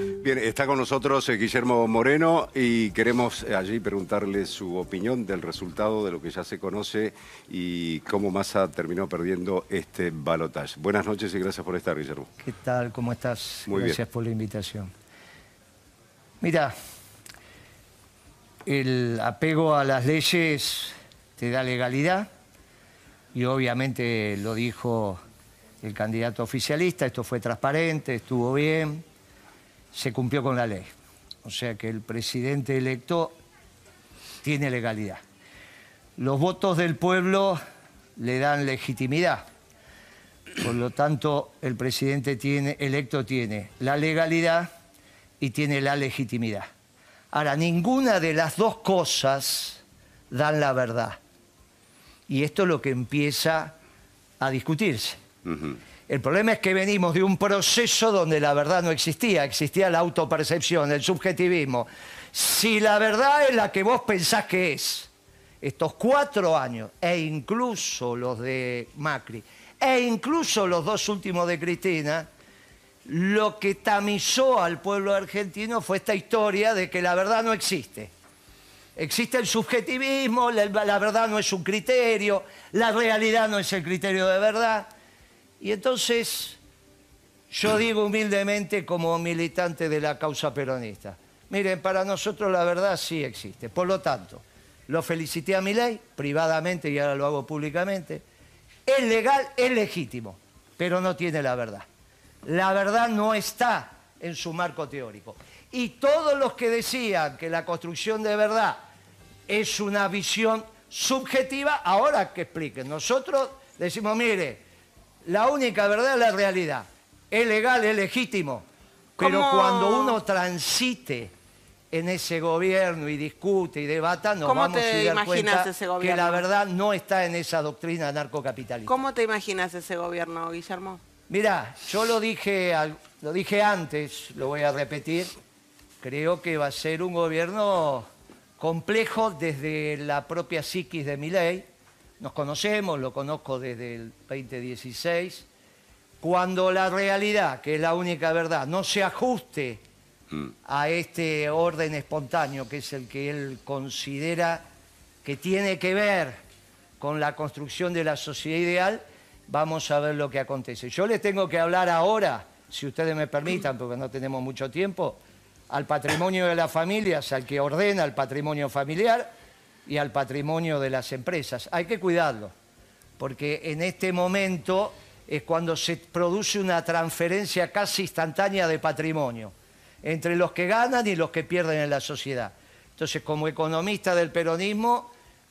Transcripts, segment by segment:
Bien, está con nosotros eh, Guillermo Moreno y queremos eh, allí preguntarle su opinión del resultado de lo que ya se conoce y cómo Massa terminó perdiendo este balotaje. Buenas noches y gracias por estar, Guillermo. ¿Qué tal? ¿Cómo estás? Muy Gracias bien. por la invitación. Mira, el apego a las leyes te da legalidad y obviamente lo dijo el candidato oficialista, esto fue transparente, estuvo bien, se cumplió con la ley. O sea que el presidente electo tiene legalidad. Los votos del pueblo le dan legitimidad. Por lo tanto, el presidente tiene, electo tiene la legalidad y tiene la legitimidad. Ahora, ninguna de las dos cosas dan la verdad. Y esto es lo que empieza a discutirse. El problema es que venimos de un proceso donde la verdad no existía, existía la autopercepción, el subjetivismo. Si la verdad es la que vos pensás que es, estos cuatro años, e incluso los de Macri, e incluso los dos últimos de Cristina, lo que tamizó al pueblo argentino fue esta historia de que la verdad no existe. Existe el subjetivismo, la, verdad no es un criterio, la realidad no es el criterio de verdad. Y entonces yo digo humildemente como militante de la causa peronista, miren, para nosotros la verdad sí existe. Por lo tanto, lo felicité a mi ley, privadamente y ahora lo hago públicamente. Es legal, es legítimo, pero no tiene la verdad. La verdad no está en su marco teórico. Y todos los que decían que la construcción de verdad es una visión subjetiva, ahora que expliquen. Nosotros decimos, mire, la única verdad es la realidad. Es legal, es legítimo. Pero ¿Cómo- cuando uno transite en ese gobierno y discute y debata, nos ¿Cómo vamos te a dar cuenta ese que la verdad no está en esa doctrina narcocapitalista. ¿Cómo te imaginas ese gobierno, Guillermo? Mirá, yo lo dije, lo dije antes, lo voy a repetir. Creo que va a ser un gobierno complejo desde la propia psiquis de mi ley. Nos conocemos, lo conozco desde el 2016. Cuando la realidad, que es la única verdad, no se ajuste a este orden espontáneo, que es el que él considera que tiene que ver con la construcción de la sociedad ideal, vamos a ver lo que acontece. Yo les tengo que hablar ahora, si ustedes me permitan, porque no tenemos mucho tiempo, al patrimonio de las familias, al que ordena el patrimonio familiar y al patrimonio de las empresas. Hay que cuidarlo, porque en este momento es cuando se produce una transferencia casi instantánea de patrimonio entre los que ganan y los que pierden en la sociedad. Entonces, como economista del peronismo,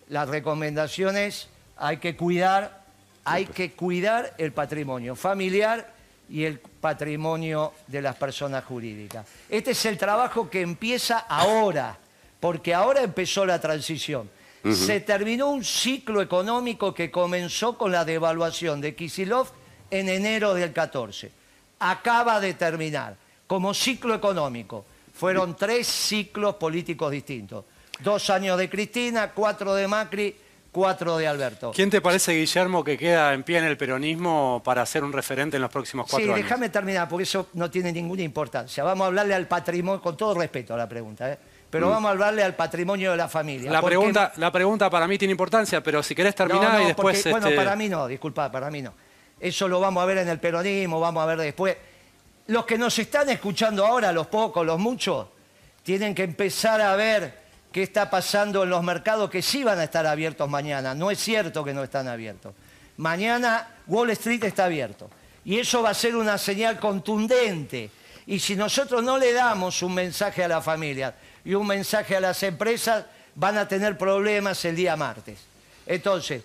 la recomendación es hay que cuidar, hay que cuidar el patrimonio familiar y el patrimonio de las personas jurídicas. Este es el trabajo que empieza ahora, porque ahora empezó la transición. Se terminó un ciclo económico que comenzó con la devaluación de Kisilov en enero del 14. Acaba de terminar como ciclo económico. Fueron tres ciclos políticos distintos. Dos años de Cristina, cuatro de Macri, cuatro de Alberto. ¿Quién te parece, Guillermo, que queda en pie en el peronismo para ser un referente en los próximos cuatro Sí, años? déjame terminar, porque eso no tiene ninguna importancia. Vamos a hablarle al patrimonio, con todo respeto a la pregunta, ¿eh? Pero vamos a hablarle al patrimonio de la familia. Mm. La porque- pregunta, la pregunta para mí tiene importancia, pero si querés terminar No, no, y después... porque- Bueno, este, para mí no, disculpa, para mí no. Eso lo vamos a ver en el peronismo, vamos a ver después. Los que nos están escuchando ahora, los pocos, los muchos, tienen que empezar a ver qué está pasando en los mercados que sí van a estar abiertos mañana. No es cierto que no están abiertos. Mañana Wall Street está abierto. Y eso va a ser una señal contundente. Y si nosotros no le damos un mensaje a la familia y un mensaje a las empresas, van a tener problemas el día martes. Entonces,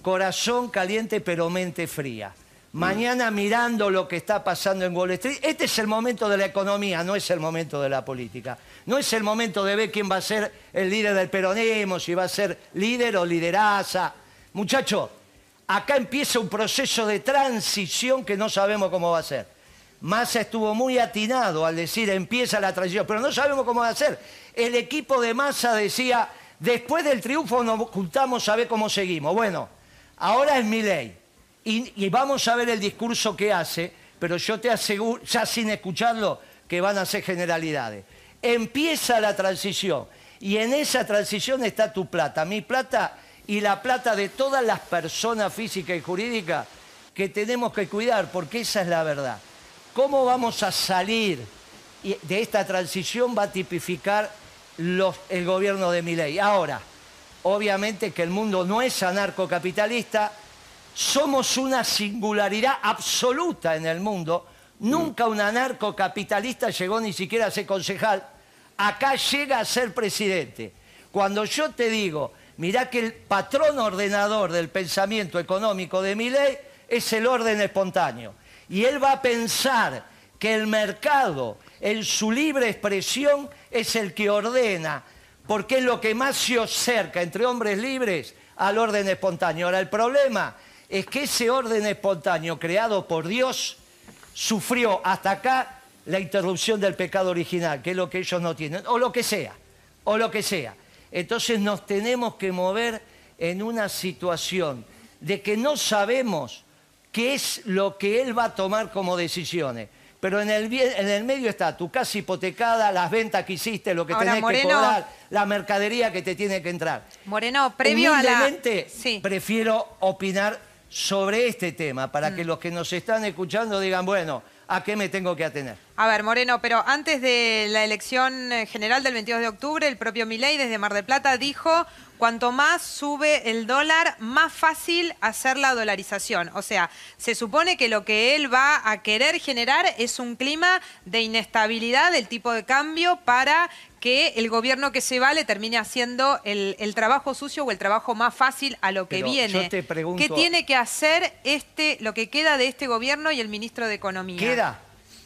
corazón caliente pero mente fría. Mañana mirando lo que está pasando en Wall Street, este es el momento de la economía, no es el momento de la política. No es el momento de ver quién va a ser el líder del peronismo, si va a ser líder o lideraza. Muchachos, acá empieza un proceso de transición que no sabemos cómo va a ser. Massa estuvo muy atinado al decir empieza la transición, pero no sabemos cómo va a. El equipo de Massa decía, después del triunfo nos juntamos a ver cómo seguimos. Bueno, ahora es mi ley. Y, y vamos a ver el discurso que hace, pero yo te aseguro, ya sin escucharlo, que van a ser generalidades. Empieza la transición y en esa transición está tu plata, mi plata y la plata de todas las personas físicas y jurídicas que tenemos que cuidar, porque esa es la verdad. ¿Cómo vamos a salir de esta transición? Va a tipificar el gobierno de Milei. Ahora, obviamente que el mundo no es anarcocapitalista, somos una singularidad absoluta en el mundo. Nunca un anarcocapitalista llegó ni siquiera a ser concejal. Acá llega a ser presidente. Cuando yo te digo, mirá que el patrón ordenador del pensamiento económico de mi ley es el orden espontáneo. Y él va a pensar que el mercado, en su libre expresión, es el que ordena, porque es lo que más se acerca entre hombres libres al orden espontáneo. Ahora, el problema es que ese orden espontáneo creado por Dios sufrió hasta acá la interrupción del pecado original, que es lo que ellos no tienen, o lo que sea, o lo que sea. Entonces nos tenemos que mover en una situación de que no sabemos qué es lo que él va a tomar como decisiones. Pero en el, en el medio está tu casa hipotecada, las ventas que hiciste, lo que tenés que cobrar, la mercadería que te tiene que entrar. Moreno, previo a la... Sí. prefiero opinar sobre este tema, para que mm. los que nos están escuchando digan, bueno, ¿a qué me tengo que atener? A ver, Moreno, pero antes de la elección eh, general del 22 de octubre, el propio Milei desde Mar del Plata dijo, cuanto más sube el dólar, más fácil hacer la dolarización. O sea, se supone que lo que él va a querer generar es un clima de inestabilidad del tipo de cambio para que el gobierno que se va le termine haciendo el, trabajo sucio o el trabajo más fácil a lo que viene. ¿Qué tiene que hacer este, lo que queda de este gobierno y el ministro de Economía? Queda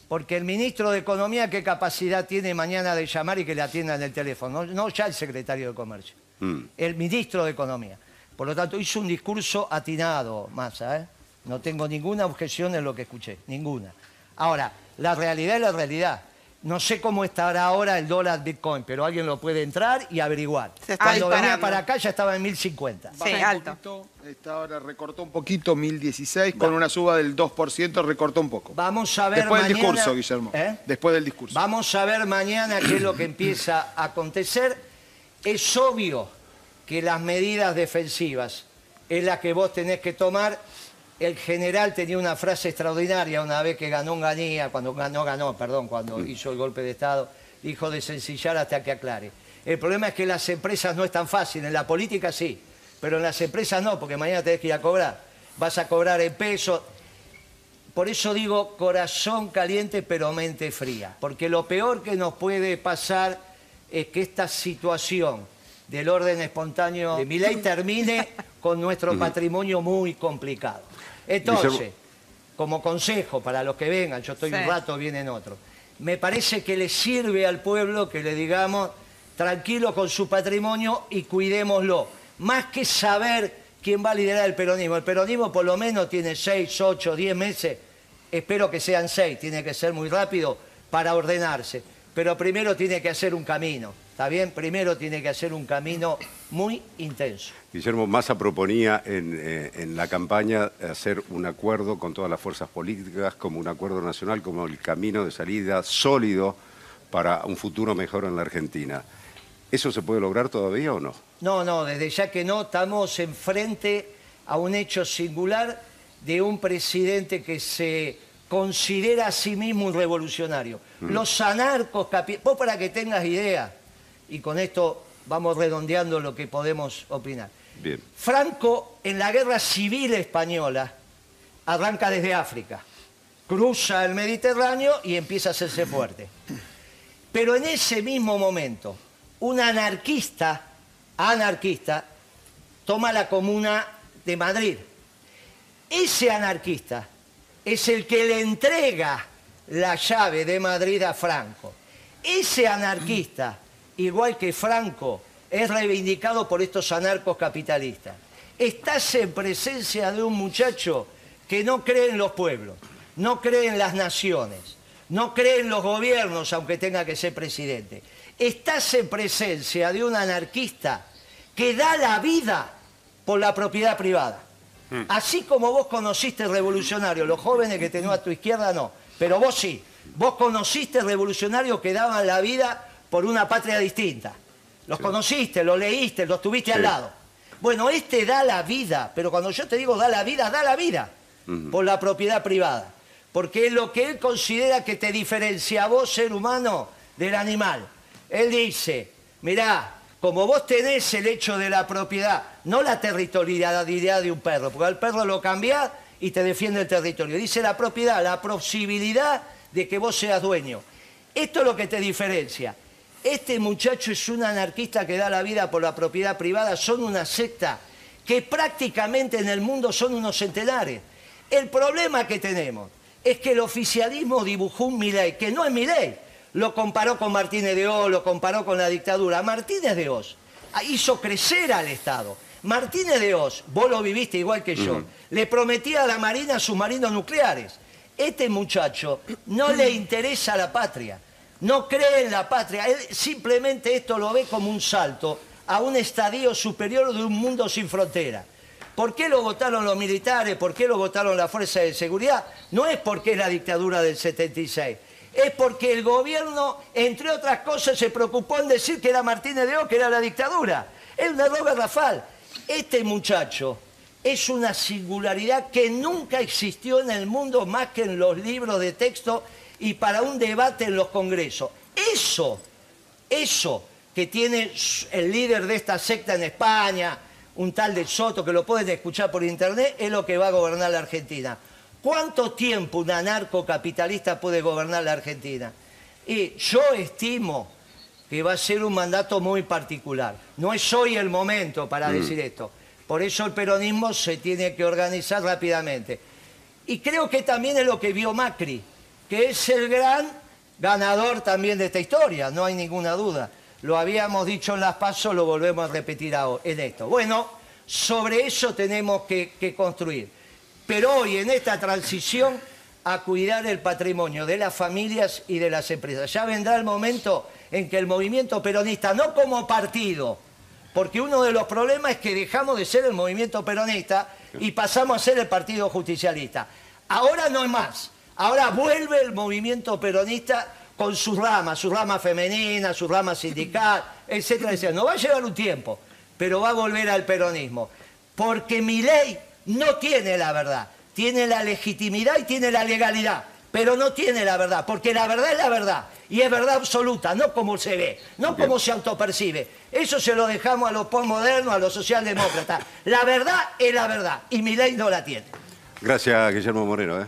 porque el ministro de Economía, ¿qué capacidad tiene mañana de llamar y que le atiendan el teléfono? No, ya el secretario de Comercio, mm. el ministro de Economía. Por lo tanto, hizo un discurso atinado, Massa, ¿eh? No tengo ninguna objeción en lo que escuché, ninguna. Ahora, la realidad es la realidad. No sé cómo estará ahora el dólar Bitcoin, pero alguien lo puede entrar y averiguar. Cuando venía para acá ya estaba en 1050. Sí, alto. esta ahora recortó un poquito, 1016, con una suba del 2%, recortó un poco. Vamos a ver Después del discurso, Guillermo. ¿Eh? Después del discurso. Vamos a ver mañana qué es lo que empieza a acontecer. Es obvio que las medidas defensivas es la que vos tenés que tomar el general tenía una frase extraordinaria una vez que ganó un ganía, cuando ganó, ganó, perdón, cuando mm. hizo el golpe de Estado, dijo de sencillar hasta que aclare. El problema es que las empresas no es tan fácil, en la política sí, pero en las empresas no, porque mañana tenés que ir a cobrar. Vas a cobrar en peso. Por eso digo corazón caliente pero mente fría, porque lo peor que nos puede pasar es que esta situación del orden espontáneo de mi ley termine con nuestro patrimonio muy complicado. Entonces, como consejo para los que vengan, yo estoy un rato, vienen otros, me parece que le sirve al pueblo que le digamos tranquilo con su patrimonio y cuidémoslo. Más que saber quién va a liderar el peronismo. El peronismo por lo menos tiene seis, ocho, diez meses, espero que sean seis, tiene que ser muy rápido para ordenarse. Pero primero tiene que hacer un camino. ¿Está bien? Primero tiene que hacer un camino muy intenso. Guillermo Massa proponía eh, en, la campaña hacer un acuerdo con todas las fuerzas políticas, como un acuerdo nacional, como el camino de salida sólido para un futuro mejor en la Argentina. ¿Eso se puede lograr todavía o no? No, no, desde ya que no, estamos enfrente a un hecho singular de un presidente que se considera a sí mismo un revolucionario. Mm. Los anarcos, vos para que tengas idea, y con esto vamos redondeando lo que podemos opinar. Bien. Franco en la guerra civil española arranca desde África, cruza el Mediterráneo y empieza a hacerse fuerte. Pero en ese mismo momento, un anarquista, anarquista, toma la comuna de Madrid. Ese anarquista es el que le entrega la llave de Madrid a Franco. Ese anarquista igual que Franco, es reivindicado por estos anarcos capitalistas. Estás en presencia de un muchacho que no cree en los pueblos, no cree en las naciones, no cree en los gobiernos, aunque tenga que ser presidente. Estás en presencia de un anarquista que da la vida por la propiedad privada. Mm. Así como vos conociste el revolucionario, los jóvenes que tenés a tu izquierda no, pero vos sí. Vos conociste revolucionarios que daban la vida por una patria distinta. Los conociste, los leíste, los tuviste al lado. Bueno, este da la vida, pero cuando yo te digo da la vida, da la vida por la propiedad privada. Porque es lo que él considera que te diferencia a vos, ser humano, del animal. Él dice, mirá, como vos tenés el hecho de la propiedad, no la territorialidad de un perro, porque al perro lo cambiás y te defiende el territorio. Dice la propiedad, la posibilidad de que vos seas dueño. Esto es lo que te diferencia. Este muchacho es un anarquista que da la vida por la propiedad privada, son una secta que prácticamente en el mundo son unos centenares. El problema que tenemos es que el oficialismo dibujó un Milei, que no es Milei. Lo comparó con Martínez de Oz, lo comparó con la dictadura. Martínez de Oz hizo crecer al Estado. Martínez de Oz, vos lo viviste igual que yo, le prometía a la Marina submarinos nucleares. Este muchacho no le interesa la patria, no cree en la patria, él simplemente esto lo ve como un salto a un estadio superior de un mundo sin frontera. ¿Por qué lo votaron los militares? ¿Por qué lo votaron las fuerzas de seguridad? No es porque es la dictadura del 76. Es porque el gobierno, entre otras cosas, se preocupó en decir que era Martínez de O, que era la dictadura. Es un error garrafal. Este muchacho es una singularidad que nunca existió en el mundo más que en los libros de texto y para un debate en los congresos. Eso, eso que tiene el líder de esta secta en España, un tal de Soto, que lo pueden escuchar por internet, es lo que va a gobernar la Argentina. ¿Cuánto tiempo un anarcocapitalista puede gobernar la Argentina? Y yo estimo que va a ser un mandato muy particular. No es hoy el momento para decir esto. Por eso el peronismo se tiene que organizar rápidamente. Y creo que también es lo que vio Macri, que es el gran ganador también de esta historia, no hay ninguna duda. Lo habíamos dicho en las pasos, lo volvemos a repetir ahora, en esto. Bueno, sobre eso tenemos que, que construir. Pero hoy, en esta transición, a cuidar el patrimonio de las familias y de las empresas. Ya vendrá el momento en que el movimiento peronista, no como partido, porque uno de los problemas es que dejamos de ser el movimiento peronista y pasamos a ser el partido justicialista. Ahora no es más. Ahora vuelve el movimiento peronista con sus ramas, sus ramas femeninas, sus ramas sindical, etcétera, etcétera. No va a llevar un tiempo, pero va a volver al peronismo. Porque mi ley no tiene la verdad. Tiene la legitimidad y tiene la legalidad, pero no tiene la verdad, porque la verdad es la verdad. Y es verdad absoluta, no como se ve, no como se autopercibe. Eso se lo dejamos a los postmodernos, a los socialdemócratas. La verdad es la verdad y mi ley no la tiene. Gracias, Guillermo Moreno. ¿eh?